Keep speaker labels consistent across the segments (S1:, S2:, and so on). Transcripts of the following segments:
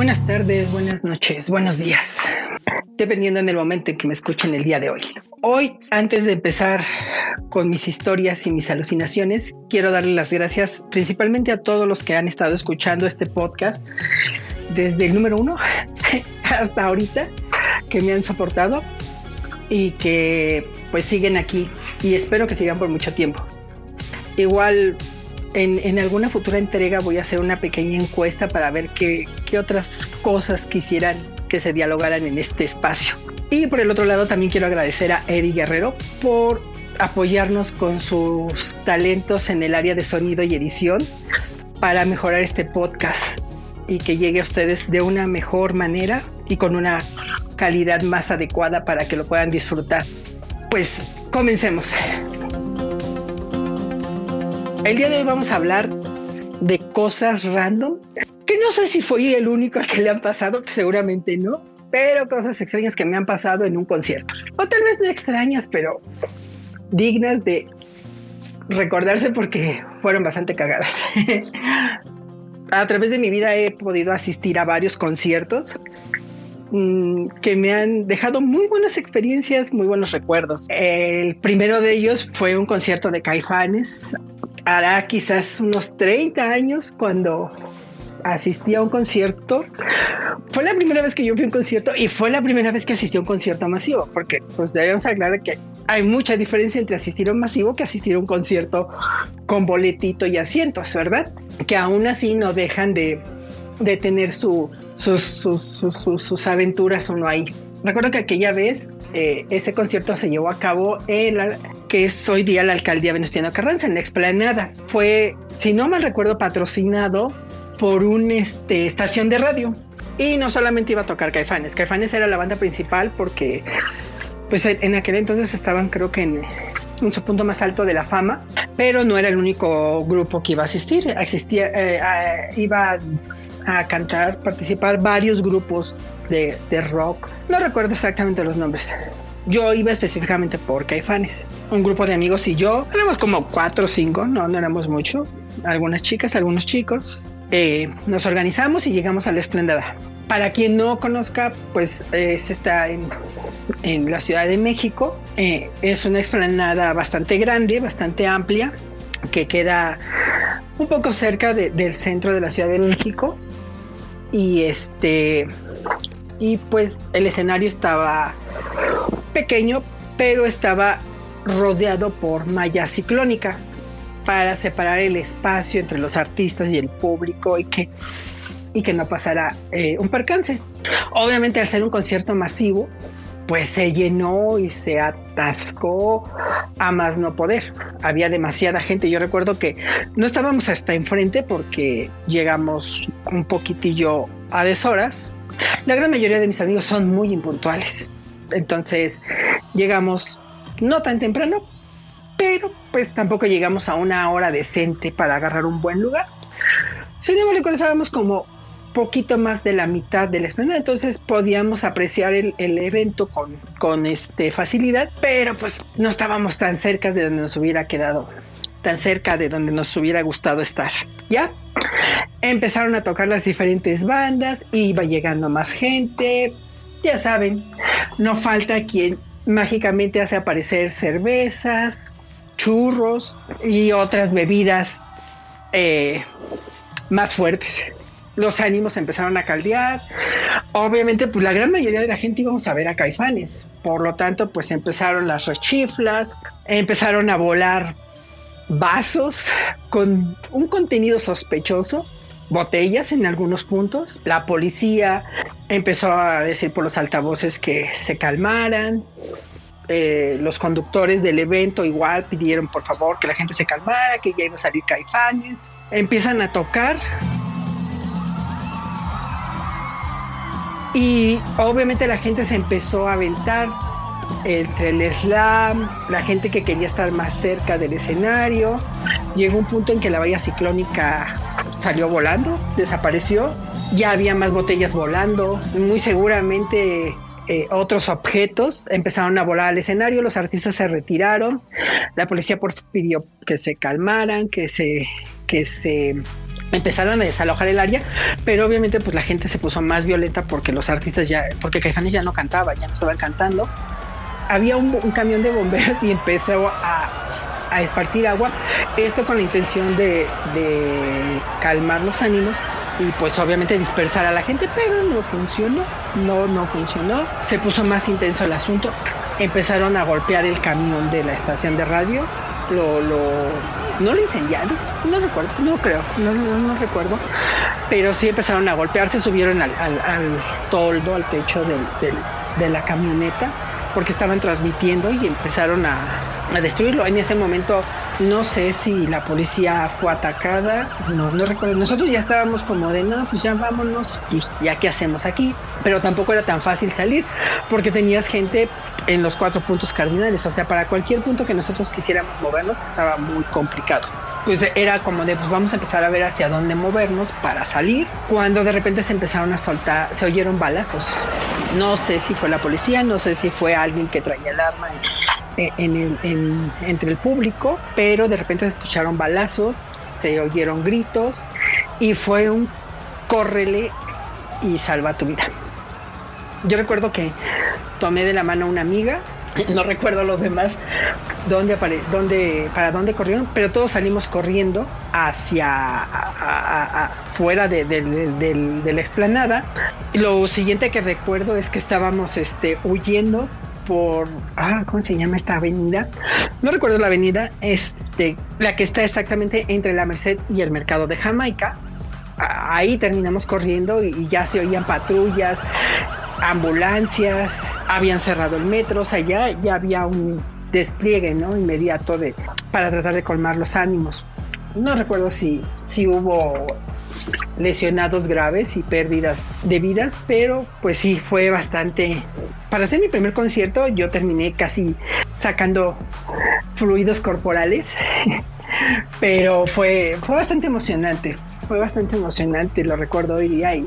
S1: Buenas tardes, buenas noches, buenos días, dependiendo en el momento en que me escuchen el día de hoy. Hoy, antes de empezar con mis historias y mis alucinaciones, quiero darle las gracias principalmente a todos los que han estado escuchando este podcast desde el número uno hasta ahorita, que me han soportado y que pues siguen aquí y espero que sigan por mucho tiempo. Igual en, alguna futura entrega voy a hacer una pequeña encuesta para ver qué, qué otras cosas quisieran que se dialogaran en este espacio. Y por el otro lado también quiero agradecer a Eddie Guerrero por apoyarnos con sus talentos en el área de sonido y edición para mejorar este podcast y que llegue a ustedes de una mejor manera y con una calidad más adecuada para que lo puedan disfrutar. Pues comencemos. El día de hoy vamos a hablar de cosas random, sé si fui el único al que le han pasado, seguramente no, pero cosas extrañas que me han pasado en un concierto. O tal vez no extrañas, pero dignas de recordarse porque fueron bastante cagadas. a través de mi vida he podido asistir a varios conciertos mm, que me han dejado muy buenas experiencias, muy buenos recuerdos. El primero de ellos fue un concierto de Caifanes hará quizás unos 30 años cuando asistí a un concierto. Fue la primera vez que yo fui a un concierto y fue la primera vez que asistí a un concierto masivo, porque pues debemos aclarar que hay mucha diferencia entre asistir a un masivo que asistir a un concierto con boletito y asientos, ¿verdad? Que aún así no dejan de, de tener su, sus, sus, sus, sus aventuras uno ahí. Recuerdo que aquella vez eh, ese concierto se llevó a cabo en la que es hoy día la alcaldía Venustiano Carranza, en la explanada. Fue, si no mal recuerdo, patrocinado por una este, estación de radio. Y no solamente iba a tocar Caifanes, Caifanes era la banda principal porque pues en aquel entonces estaban creo que en, en, su punto más alto de la fama, pero no era el único grupo que iba a asistir, Existía, eh, iba a cantar, participar varios grupos de, de rock. No recuerdo exactamente los nombres. Yo iba específicamente por Caifanes. Un grupo de amigos y yo, éramos como cuatro o cinco, no, no éramos mucho. Algunas chicas, algunos chicos. Eh, nos organizamos y llegamos a la Esplendada. Para quien no conozca, pues es está en, la Ciudad de México. Eh, es una explanada bastante grande, bastante amplia, que queda un poco cerca de, del centro de la Ciudad de México. Y este y pues el escenario estaba pequeño, pero estaba rodeado por malla ciclónica para separar el espacio entre los artistas y el público y que, y que no pasara eh, un percance. Obviamente al ser un concierto masivo, pues se llenó y se atascó a más no poder. Había demasiada gente. Yo recuerdo que no estábamos hasta enfrente porque llegamos un poquitillo a deshoras la gran mayoría de mis amigos son muy impuntuales. Entonces llegamos no tan temprano, pero pues tampoco llegamos a una hora decente para agarrar un buen lugar. Sin embargo, estábamos como poquito más de la mitad de la esplanada, entonces podíamos apreciar el, evento con, con este facilidad, pero pues no estábamos tan cerca de donde nos hubiera quedado, tan cerca de donde nos hubiera gustado estar. ¿Ya? Empezaron a tocar las diferentes bandas, iba llegando más gente. Ya saben, no falta quien mágicamente hace aparecer cervezas, churros y otras bebidas eh, más fuertes. Los ánimos empezaron a caldear. Obviamente, pues la gran mayoría de la gente íbamos a ver a Caifanes. Por lo tanto, pues empezaron las rechiflas, empezaron a volar vasos con un contenido sospechoso, botellas en algunos puntos. La policía empezó a decir por los altavoces que se calmaran. Eh, los conductores del evento igual pidieron por favor que la gente se calmara, que ya iba a salir caifanes. Empiezan a tocar. Y obviamente la gente se empezó a aventar entre el slam, la gente que quería estar más cerca del escenario. Llegó un punto en que la valla ciclónica salió volando, desapareció. Ya había más botellas volando. Muy seguramente eh, otros objetos empezaron a volar al escenario. Los artistas se retiraron. La policía por pidió que se calmaran, que se, que se empezaron a desalojar el área, pero obviamente pues la gente se puso más violenta porque los artistas ya, porque Caifanes ya no cantaba, ya no estaban cantando. Había un, camión de bomberos y empezó a, esparcir agua, esto con la intención de, de calmar los ánimos y pues obviamente dispersar a la gente, pero no funcionó, no, no funcionó, se puso más intenso el asunto, empezaron a golpear el camión de la estación de radio, lo, lo no lo incendiaron, no recuerdo, no creo, no, no, recuerdo, pero sí empezaron a golpearse, subieron al, toldo, al techo de la camioneta, porque estaban transmitiendo y empezaron a, a destruirlo. En ese momento no sé si la policía fue atacada, no, no recuerdo. Nosotros ya estábamos como de, no, pues ya vámonos, pues ya qué hacemos aquí. Pero tampoco era tan fácil salir porque tenías gente en los cuatro puntos cardinales. O sea, para cualquier punto que nosotros quisiéramos movernos estaba muy complicado. Pues era como de, pues vamos a empezar a ver hacia dónde movernos para salir. Cuando de repente se empezaron a soltar, se oyeron balazos. No sé si fue la policía, no sé si fue alguien que traía el arma en entre el público, pero de repente se escucharon balazos, se oyeron gritos y fue un córrele y salva tu vida. Yo recuerdo que tomé de la mano a una amiga, no recuerdo los demás dónde, dónde para dónde corrieron, pero todos salimos corriendo hacia fuera de, la explanada. Lo siguiente que recuerdo es que estábamos este, huyendo por, ah, ¿cómo se llama esta avenida? No recuerdo la avenida, este, la que está exactamente entre la Merced y el mercado de Jamaica. Ahí terminamos corriendo y ya se oían patrullas, ambulancias, habían cerrado el metro, o sea, ya, ya había un despliegue, ¿no? Inmediato de, para tratar de colmar los ánimos. No recuerdo si, si hubo lesionados graves y pérdidas de vidas, pero pues sí, fue bastante... Para hacer mi primer concierto yo terminé casi sacando fluidos corporales, pero fue, fue bastante emocionante, fue bastante emocionante, lo recuerdo hoy día y,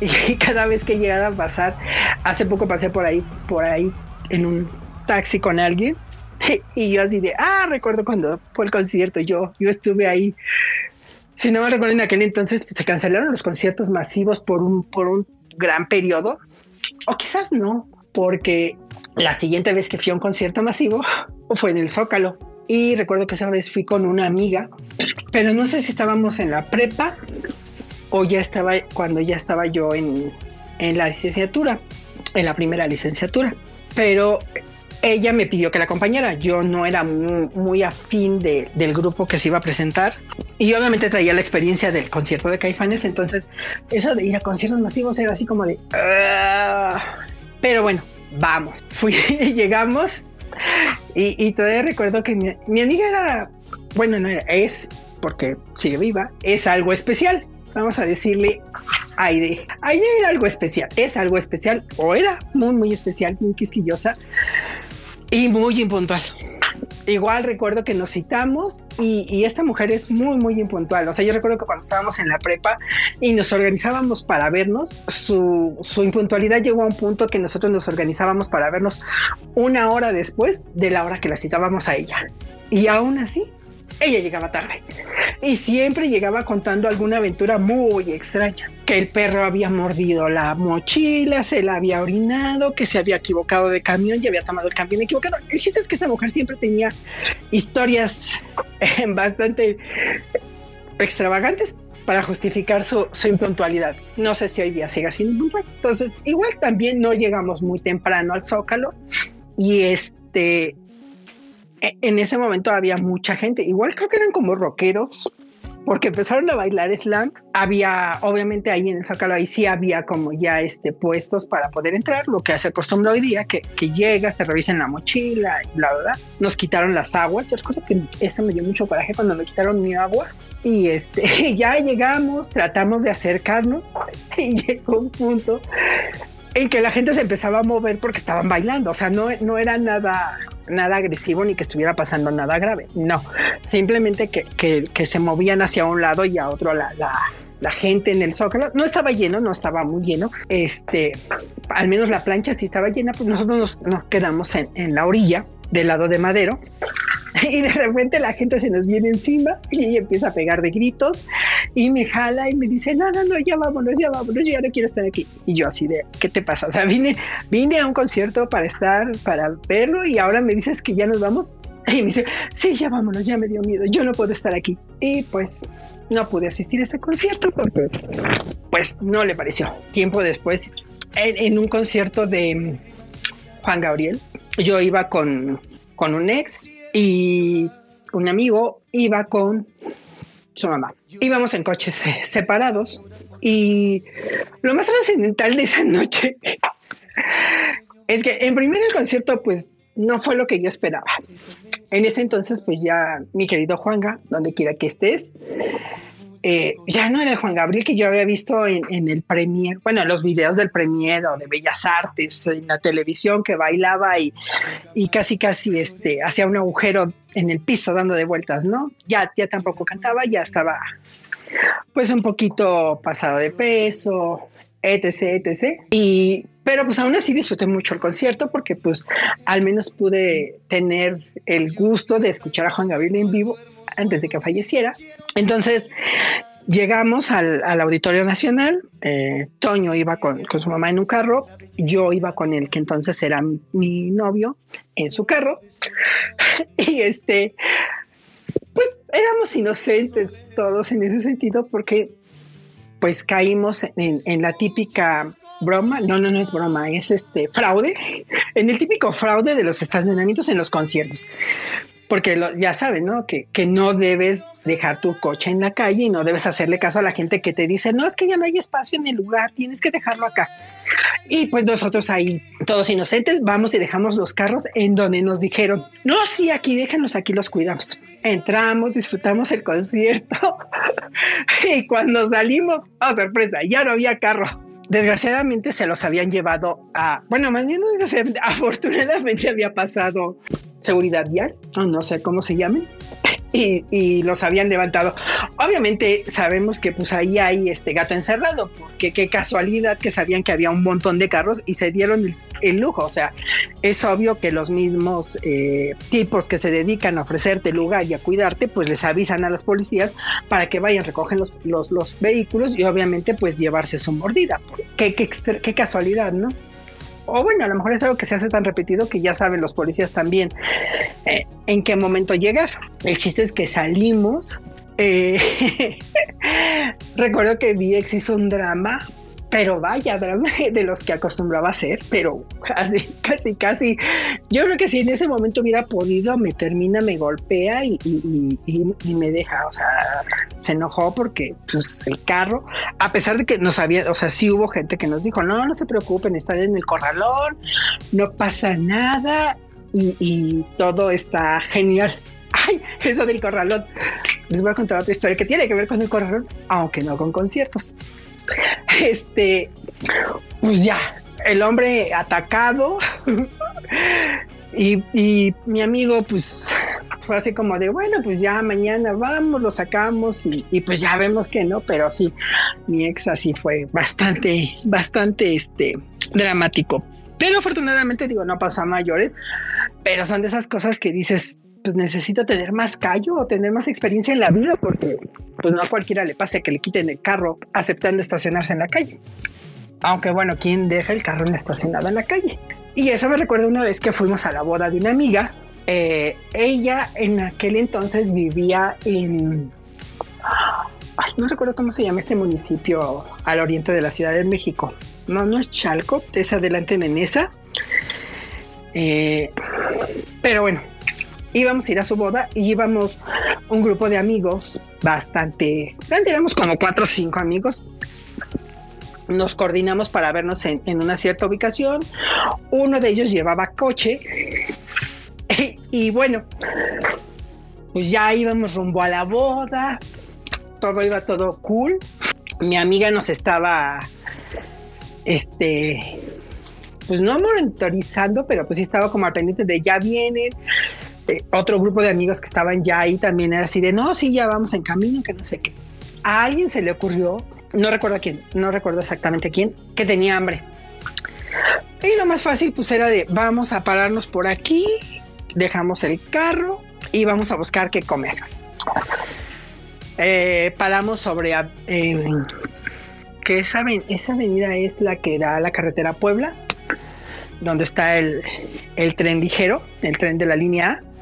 S1: y cada vez que he llegado a pasar, hace poco pasé por ahí, por ahí en un taxi con alguien y yo así de, ah, recuerdo cuando fue el concierto, yo, yo estuve ahí si no me recuerdo, en aquel entonces se cancelaron los conciertos masivos por un, por un gran periodo, o quizás no, porque la siguiente vez que fui a un concierto masivo fue en el Zócalo. Y recuerdo que esa vez fui con una amiga, pero no sé si estábamos en la prepa o ya estaba cuando ya estaba yo en, en la licenciatura, en la primera licenciatura. Pero ella me pidió que la acompañara. Yo no era muy, afín del grupo que se iba a presentar. Y obviamente traía la experiencia del concierto de Caifanes. Entonces, eso de ir a conciertos masivos era así como de. Ah". Pero bueno, vamos. Fui, llegamos. Y, todavía recuerdo que mi, mi amiga era. Bueno, no era, es, porque sigue viva, es algo especial vamos a decirle Aide. Aide era algo especial, es algo especial, o era muy, muy especial, muy quisquillosa y muy impuntual. Igual recuerdo que nos citamos y, esta mujer es muy, muy impuntual. O sea, yo recuerdo que cuando estábamos en la prepa y nos organizábamos para vernos, su, su impuntualidad llegó a un punto que nosotros nos organizábamos para vernos una hora después de la hora que la citábamos a ella. Y aún así, ella llegaba tarde y siempre llegaba contando alguna aventura muy extraña, que el perro había mordido la mochila, se la había orinado, que se había equivocado de camión y había tomado el camión equivocado. El chiste es que esta mujer siempre tenía historias eh, bastante extravagantes para justificar su, su, impuntualidad. No sé si hoy día siga siendo. Entonces, igual también no llegamos muy temprano al Zócalo y este en ese momento había mucha gente, igual creo que eran como rockeros, porque empezaron a bailar slam. Había, obviamente ahí en el Zócalo, ahí sí había como ya este, puestos para poder entrar, lo que se acostumbra hoy día, que, que llegas, te revisen la mochila y bla, bla, bla. Nos quitaron las aguas, yo recuerdo que eso me dio mucho coraje cuando me quitaron mi agua. Y este, ya llegamos, tratamos de acercarnos y llegó un punto en que la gente se empezaba a mover porque estaban bailando, o sea, no, no era nada, nada agresivo ni que estuviera pasando nada grave, no, simplemente que, que, se movían hacia un lado y a otro la, la, gente en el zócalo, no estaba lleno, no estaba muy lleno, este, al menos la plancha sí estaba llena, pues nosotros nos, nos quedamos en, en la orilla del lado de Madero y de repente la gente se nos viene encima y empieza a pegar de gritos y me jala y me dice, no, no, no, ya vámonos, ya vámonos, yo ya no quiero estar aquí. Y yo así de, ¿qué te pasa? O sea, vine, vine a un concierto para estar, para verlo y ahora me dices que ya nos vamos. Y me dice, sí, ya vámonos, ya me dio miedo, yo no puedo estar aquí. Y pues no pude asistir a ese concierto porque pues no le pareció. Tiempo después, en, un concierto de Juan Gabriel, yo iba con, con un ex y un amigo iba con su mamá. Íbamos en coches separados y lo más trascendental de esa noche es que en primer el concierto pues no fue lo que yo esperaba. En ese entonces, pues ya mi querido Juanga, donde quiera que estés, eh, ya no era el Juan Gabriel que yo había visto en, el premier, bueno, en los videos del premier o de Bellas Artes, en la televisión que bailaba y, y casi casi este, hacía un agujero en el piso dando de vueltas, ¿no? Ya, ya tampoco cantaba, ya estaba pues un poquito pasado de peso, etc, etc. Y, pero pues aún así disfruté mucho el concierto porque pues al menos pude tener el gusto de escuchar a Juan Gabriel en vivo antes de que falleciera. Entonces llegamos al, Auditorio Nacional, eh, Toño iba con, su mamá en un carro, yo iba con el que entonces era mi, novio en su carro y este, pues éramos inocentes todos en ese sentido porque pues caímos en, la típica broma, no, no, no es broma, es este fraude, en el típico fraude de los estacionamientos en los conciertos. Porque ya saben, ¿no? Que, que no debes dejar tu coche en la calle y no debes hacerle caso a la gente que te dice, no, es que ya no hay espacio en el lugar, tienes que dejarlo acá. Y pues nosotros ahí, todos inocentes, vamos y dejamos los carros en donde nos dijeron, no, sí, aquí déjanos, aquí los cuidamos. Entramos, disfrutamos el concierto y cuando salimos, oh sorpresa, ya no había carro. Desgraciadamente se los habían llevado a, bueno, más bien afortunadamente había pasado seguridad vial, o no sé cómo se llamen, y, los habían levantado. Obviamente sabemos que pues ahí hay este gato encerrado, porque qué casualidad que sabían que había un montón de carros y se dieron el, lujo. O sea, es obvio que los mismos eh, tipos que se dedican a ofrecerte lugar y a cuidarte, pues les avisan a los policías para que vayan, recogen los, los, los vehículos y obviamente pues llevarse su mordida. Qué, qué, qué casualidad, ¿no? O bueno, a lo mejor es algo que se hace tan repetido que ya saben los policías también eh, en qué momento llegar. El chiste es que salimos. Eh, recuerdo que VX hizo un drama pero vaya de los que acostumbraba a hacer, pero casi, casi, casi. Yo creo que si en ese momento hubiera podido, me termina, me golpea y, me deja, o sea, se enojó porque pues, el carro, a pesar de que nos había, o sea, sí hubo gente que nos dijo, no, no se preocupen, están en el corralón, no pasa nada y, todo está genial. Ay, eso del corralón. Les voy a contar otra historia que tiene que ver con el corralón, aunque no con conciertos. Este, pues ya, el hombre atacado. y, mi amigo, pues, fue así como de, bueno, pues ya mañana vamos, lo sacamos y, pues ya vemos que no, pero sí, mi ex así fue bastante, bastante, este, dramático. Pero afortunadamente, digo, no pasó a mayores, pero son de esas cosas que dices, pues necesito tener más callo o tener más experiencia en la vida porque pues no a cualquiera le pase que le quiten el carro aceptando estacionarse en la calle. Aunque bueno, ¿quién deja el carro estacionado en la calle? Y eso me recuerda una vez que fuimos a la boda de una amiga. Eh, ella en aquel entonces vivía en... Ay, no recuerdo cómo se llama este municipio al oriente de la Ciudad de México. No, no es Chalco, es adelante en. Eh, pero bueno, íbamos a ir a su boda y íbamos un grupo de amigos bastante, éramos como cuatro o cinco amigos. Nos coordinamos para vernos en, una cierta ubicación. Uno de ellos llevaba coche y, bueno, pues ya íbamos rumbo a la boda. Todo iba todo cool. Mi amiga nos estaba, este, pues no monitorizando, pero pues sí estaba como al pendiente de ya vienen, eh, otro grupo de amigos que estaban ya ahí también era así de, no, sí, ya vamos en camino, que no sé qué. A alguien se le ocurrió, no recuerdo a quién, no recuerdo exactamente quién, que tenía hambre. Y lo más fácil pues era de, vamos a pararnos por aquí, dejamos el carro y vamos a buscar qué comer. Eh, paramos sobre eh, que esa, esa avenida es la que da a la carretera Puebla, donde está el, el tren ligero, el tren de la línea A.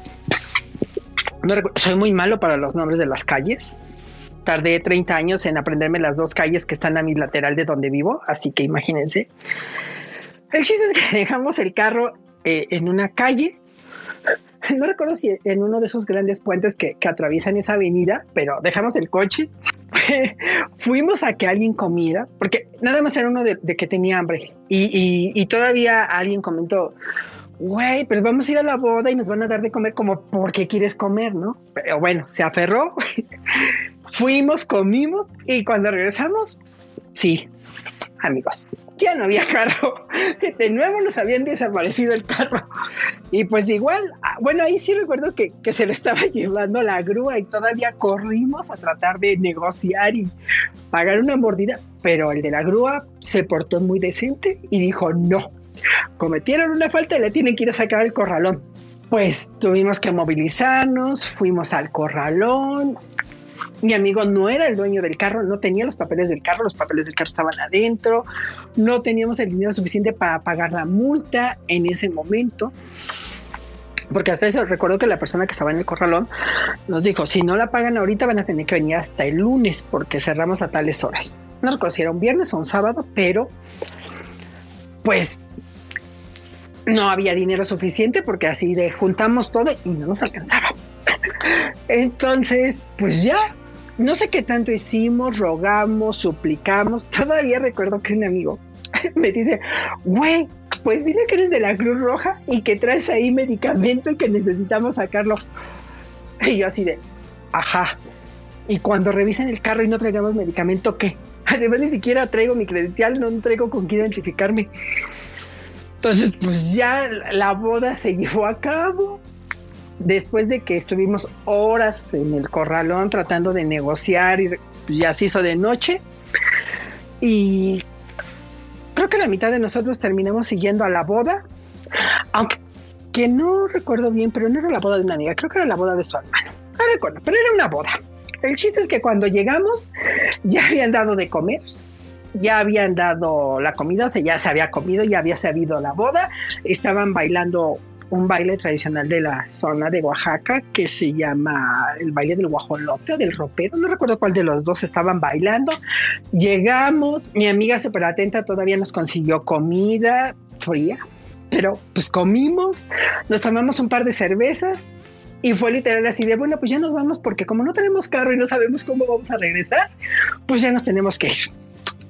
S1: No soy muy malo para los nombres de las calles. Tardé 30 años en aprenderme las dos calles que están a mi lateral de donde vivo, así que imagínense. El chiste es que dejamos el carro eh, en una calle. No recuerdo si en uno de esos grandes puentes que, atraviesan esa avenida, pero dejamos el coche. Fuimos a que alguien comiera, porque nada más era uno de, que tenía hambre. Y, todavía alguien comentó, güey, pero vamos a ir a la boda y nos van a dar de comer como porque quieres comer, ¿no? Pero bueno, se aferró. Fuimos, comimos y cuando regresamos, sí, amigos, ya no había carro. De nuevo nos habían desaparecido el carro. Y pues igual, ah, bueno, ahí sí recuerdo que, que, se le estaba llevando la grúa y todavía corrimos a tratar de negociar y pagar una mordida. Pero el de la grúa se portó muy decente y dijo, no, cometieron una falta y le tienen que ir a sacar el corralón. Pues tuvimos que movilizarnos, fuimos al corralón, mi amigo no era el dueño del carro, no tenía los papeles del carro, los papeles del carro estaban adentro, no teníamos el dinero suficiente para pagar la multa en ese momento. Porque hasta eso recuerdo que la persona que estaba en el corralón nos dijo, si no la pagan ahorita van a tener que venir hasta el lunes porque cerramos a tales horas. No recuerdo si era un viernes o un sábado, pero pues no había dinero suficiente porque así de juntamos todo y no nos alcanzaba. Entonces, pues ya no sé qué tanto hicimos, rogamos, suplicamos. Todavía recuerdo que un amigo me dice, güey, pues dile que eres de la Cruz Roja y que traes ahí medicamento y que necesitamos sacarlo. Y yo así de, ajá. Y cuando revisen el carro y no traigamos medicamento, ¿qué? Además ni siquiera traigo mi credencial, no traigo con quién identificarme. Entonces, pues ya la boda se llevó a cabo. Después de que estuvimos horas en el corralón tratando de negociar y ya se hizo de noche. Y creo que la mitad de nosotros terminamos siguiendo a la boda, aunque que no recuerdo bien, pero no era la boda de una amiga, creo que era la boda de su hermano, no recuerdo, pero era una boda. El chiste es que cuando llegamos ya habían dado de comer, ya habían dado la comida, o sea, ya se había comido, ya había sabido la boda, estaban bailando un baile tradicional de la zona de Oaxaca que se llama el baile del guajolote o del ropero, no recuerdo cuál de los dos estaban bailando. Llegamos, mi amiga súper atenta todavía nos consiguió comida fría, pero pues comimos, nos tomamos un par de cervezas y fue literal así de, bueno, pues ya nos vamos porque como no tenemos carro y no sabemos cómo vamos a regresar, pues ya nos tenemos que ir.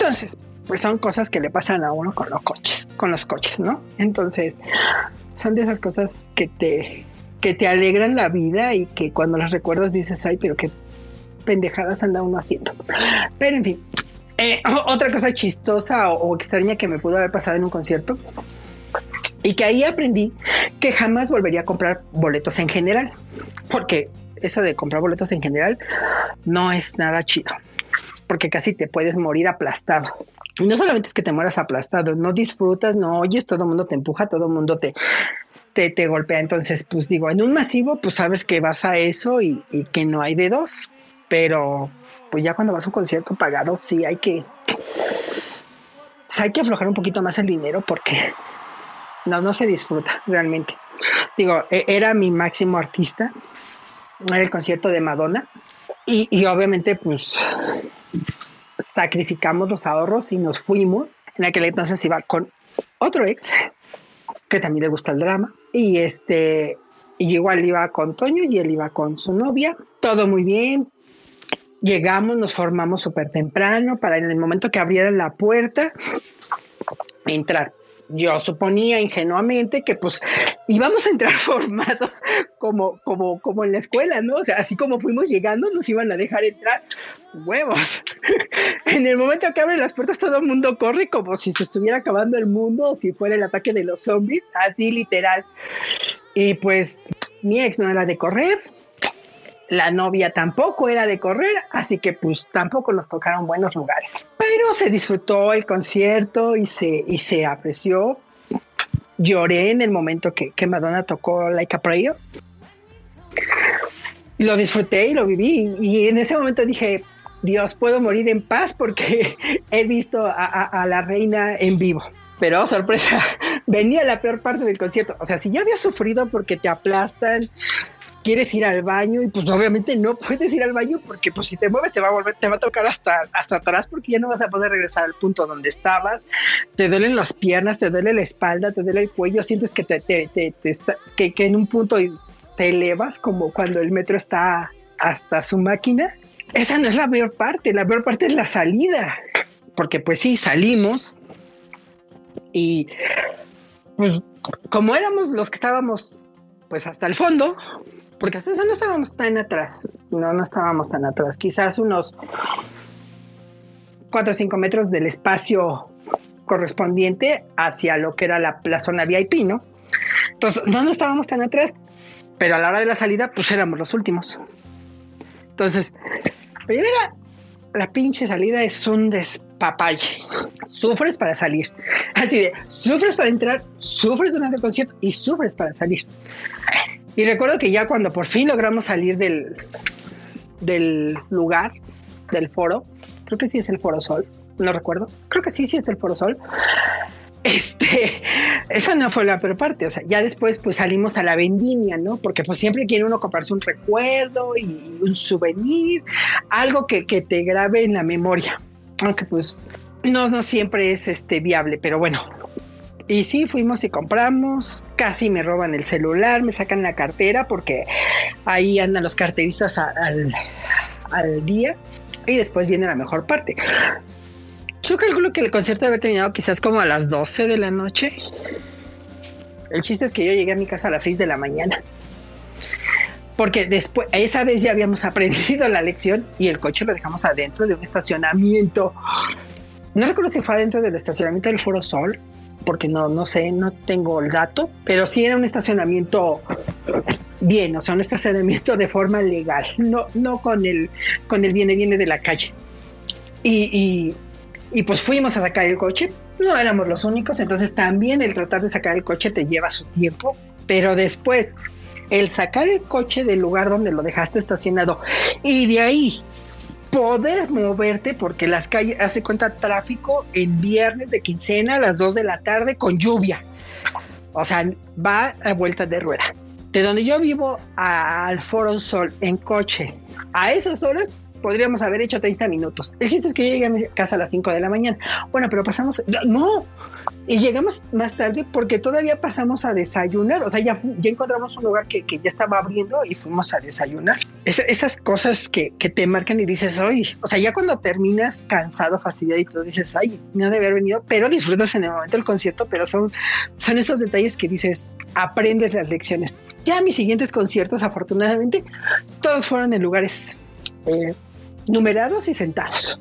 S1: Entonces, pues son cosas que le pasan a uno con los coches, con los coches, ¿no? Entonces, son de esas cosas que te, que te alegran la vida y que cuando las recuerdas dices, ay, pero qué pendejadas anda uno haciendo. Pero en fin, eh, otra cosa chistosa o, extraña que me pudo haber pasado en un concierto y que ahí aprendí que jamás volvería a comprar boletos en general, porque eso de comprar boletos en general no es nada chido, porque casi te puedes morir aplastado. Y no solamente es que te mueras aplastado, no disfrutas, no oyes, todo el mundo te empuja, todo el mundo te, te, golpea. Entonces, pues digo, en un masivo, pues sabes que vas a eso y, que no hay de dos. Pero, pues ya cuando vas a un concierto pagado, sí hay que. hay que aflojar un poquito más el dinero porque no, no se disfruta realmente. Digo, e, era mi máximo artista, era el concierto de Madonna. Y, y obviamente, pues sacrificamos los ahorros y nos fuimos. En aquel entonces iba con otro ex que también le gusta el drama y este y igual iba con Toño y él iba con su novia. Todo muy bien. Llegamos, nos formamos súper temprano para en el momento que abrieran la puerta entrar yo suponía ingenuamente que pues íbamos a entrar formados como, como, como en la escuela, ¿no? O sea, así como fuimos llegando, nos iban a dejar entrar huevos. en el momento que abren las puertas, todo el mundo corre como si se estuviera acabando el mundo o si fuera el ataque de los zombies, así literal. Y pues mi ex no era de correr, la novia tampoco era de correr, así que pues tampoco nos tocaron buenos lugares. Pero se disfrutó el concierto y se, y se apreció. Lloré en el momento que, que Madonna tocó Like a Prayer. lo disfruté y lo viví. Y en ese momento dije, Dios, puedo morir en paz porque he visto a, la reina en vivo. Pero sorpresa, venía la peor parte del concierto. O sea, si ya había sufrido porque te aplastan, quieres ir al baño y pues obviamente no puedes ir al baño porque pues si te mueves te va a volver, te va a tocar hasta, hasta atrás porque ya no vas a poder regresar al punto donde estabas, te duelen las piernas, te duele la espalda, te duele el cuello, sientes que te, te, te, que, que en un punto te elevas como cuando el metro está hasta su máquina. Esa no es la peor parte, la peor parte es la salida, porque pues sí, salimos y pues como éramos los que estábamos pues hasta el fondo, porque hasta eso no estábamos tan atrás, no, no estábamos tan atrás, quizás unos 4 o 5 metros del espacio correspondiente hacia lo que era la, zona VIP, ¿no? Entonces, no, no estábamos tan atrás, pero a la hora de la salida, pues éramos los últimos. Entonces, primera, la pinche salida es un despapalle. Sufres para salir. Así de, sufres para entrar, sufres durante el concierto y sufres para salir. Y recuerdo que ya cuando por fin logramos salir del, del lugar, del foro, creo que sí es el Foro Sol, no recuerdo, creo que sí, sí es el Foro Sol. Este, esa no fue la peor parte, o sea, ya después pues salimos a la vendimia, ¿no? Porque pues siempre quiere uno comprarse un recuerdo y un souvenir, algo que, que te grabe en la memoria, aunque pues no, no siempre es este viable, pero bueno, y sí, fuimos y compramos, casi me roban el celular, me sacan la cartera porque ahí andan los carteristas al, al día y después viene la mejor parte. Yo calculo que el concierto debe haber quizás como a las 12 de la noche. El chiste es que yo llegué a mi casa a las 6 de la mañana. Porque después, esa vez ya habíamos aprendido la lección y el coche lo dejamos adentro de un estacionamiento. No recuerdo si fue adentro del estacionamiento del Foro Sol porque no, no sé, no tengo el dato, pero sí era un estacionamiento bien, o sea, un estacionamiento de forma legal, no, no con el, con el viene viene de la calle. Y, y, pues fuimos a sacar el coche, no éramos los únicos, entonces también el tratar de sacar el coche te lleva su tiempo, pero después el sacar el coche del lugar donde lo dejaste estacionado y de ahí poder moverte porque las calles, hace cuenta tráfico en viernes de quincena a las 2 de la tarde con lluvia. O sea, va a vuelta de rueda. De donde yo vivo al Foro Sol en coche, a esas horas podríamos haber hecho 30 minutos. El chiste es que yo llegué a mi casa a las 5 de la mañana. Bueno, pero pasamos, no, y llegamos más tarde porque todavía pasamos a desayunar, o sea, ya, ya encontramos un lugar que, que ya estaba abriendo y fuimos a desayunar. esas cosas que, que, te marcan y dices, ay, o sea, ya cuando terminas cansado, fastidiado y todo, dices, ay, no debe haber venido, pero disfrutas en el momento del concierto, pero son, son esos detalles que dices, aprendes las lecciones. Ya mis siguientes conciertos, afortunadamente, todos fueron en lugares eh, numerados y sentados.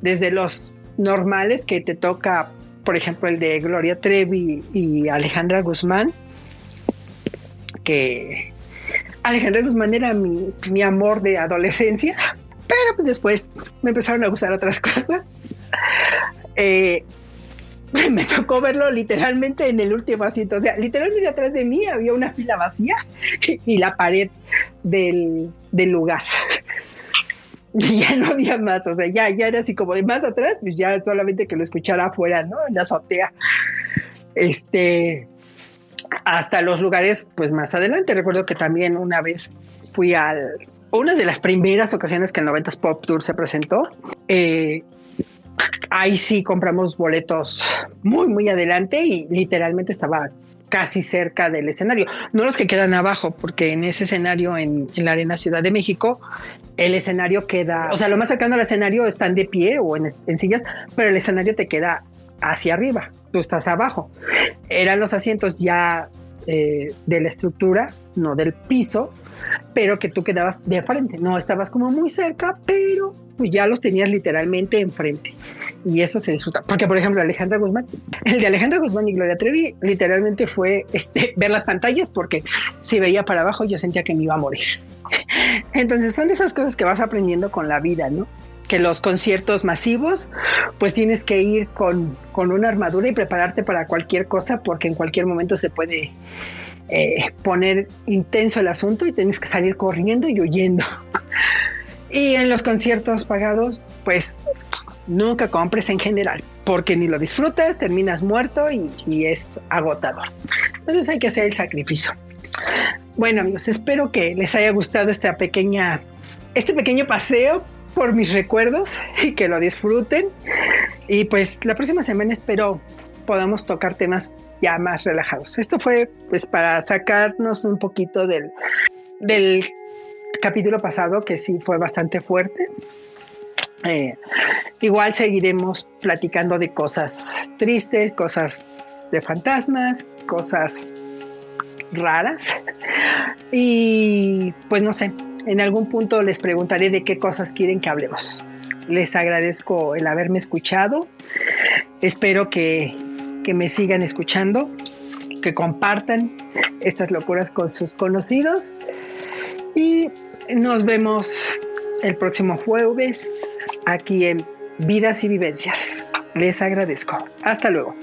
S1: Desde los normales que te toca por ejemplo, el de Gloria Trevi y Alejandra Guzmán, que Alejandra Guzmán era mi, mi amor de adolescencia, pero pues después me empezaron a gustar otras cosas. Eh, me tocó verlo literalmente en el último asiento. O sea, literalmente atrás de mí había una fila vacía y la pared del, del lugar. ya no había más, o sea, ya, ya era así como de más atrás, pues ya solamente que lo escuchara afuera, ¿no? En la azotea. Este, hasta los lugares, pues más adelante. Recuerdo que también una vez fui al, una de las primeras ocasiones que el 90s Pop Tour se presentó. Eh, ahí sí compramos boletos muy, muy adelante y literalmente estaba casi cerca del escenario. No los que quedan abajo, porque en ese escenario en, la Arena Ciudad de México, el escenario queda, o sea, lo más cercano al escenario están de pie o en, sillas, pero el escenario te queda hacia arriba, tú estás abajo. Eran los asientos ya eh, de la estructura, no del piso, pero que tú quedabas de frente, no estabas como muy cerca, pero pues ya los tenías literalmente enfrente. Y eso se disfruta. Porque, por ejemplo, Alejandra Guzmán, el de Alejandra Guzmán y Gloria Trevi, literalmente fue este, ver las pantallas porque si veía para abajo yo sentía que me iba a morir. Entonces son esas cosas que vas aprendiendo con la vida, ¿no? Que los conciertos masivos, pues tienes que ir con, con una armadura y prepararte para cualquier cosa porque en cualquier momento se puede eh, poner intenso el asunto y tienes que salir corriendo y huyendo. y en los conciertos pagados, pues nunca compres en general, porque ni lo disfrutas, terminas muerto y, es agotador. Entonces hay que hacer el sacrificio. Bueno amigos, espero que les haya gustado esta pequeña, este pequeño paseo por mis recuerdos y que lo disfruten. Y pues la próxima semana espero podamos tocar temas ya más relajados. Esto fue pues para sacarnos un poquito del, del capítulo pasado que sí fue bastante fuerte. Eh, igual seguiremos platicando de cosas tristes, cosas de fantasmas, cosas raras. Y pues no sé, en algún punto les preguntaré de qué cosas quieren que hablemos. Les agradezco el haberme escuchado. Espero que, que me sigan escuchando, que compartan estas locuras con sus conocidos. Y nos vemos el próximo jueves aquí en Vidas y Vivencias. Les agradezco. Hasta luego.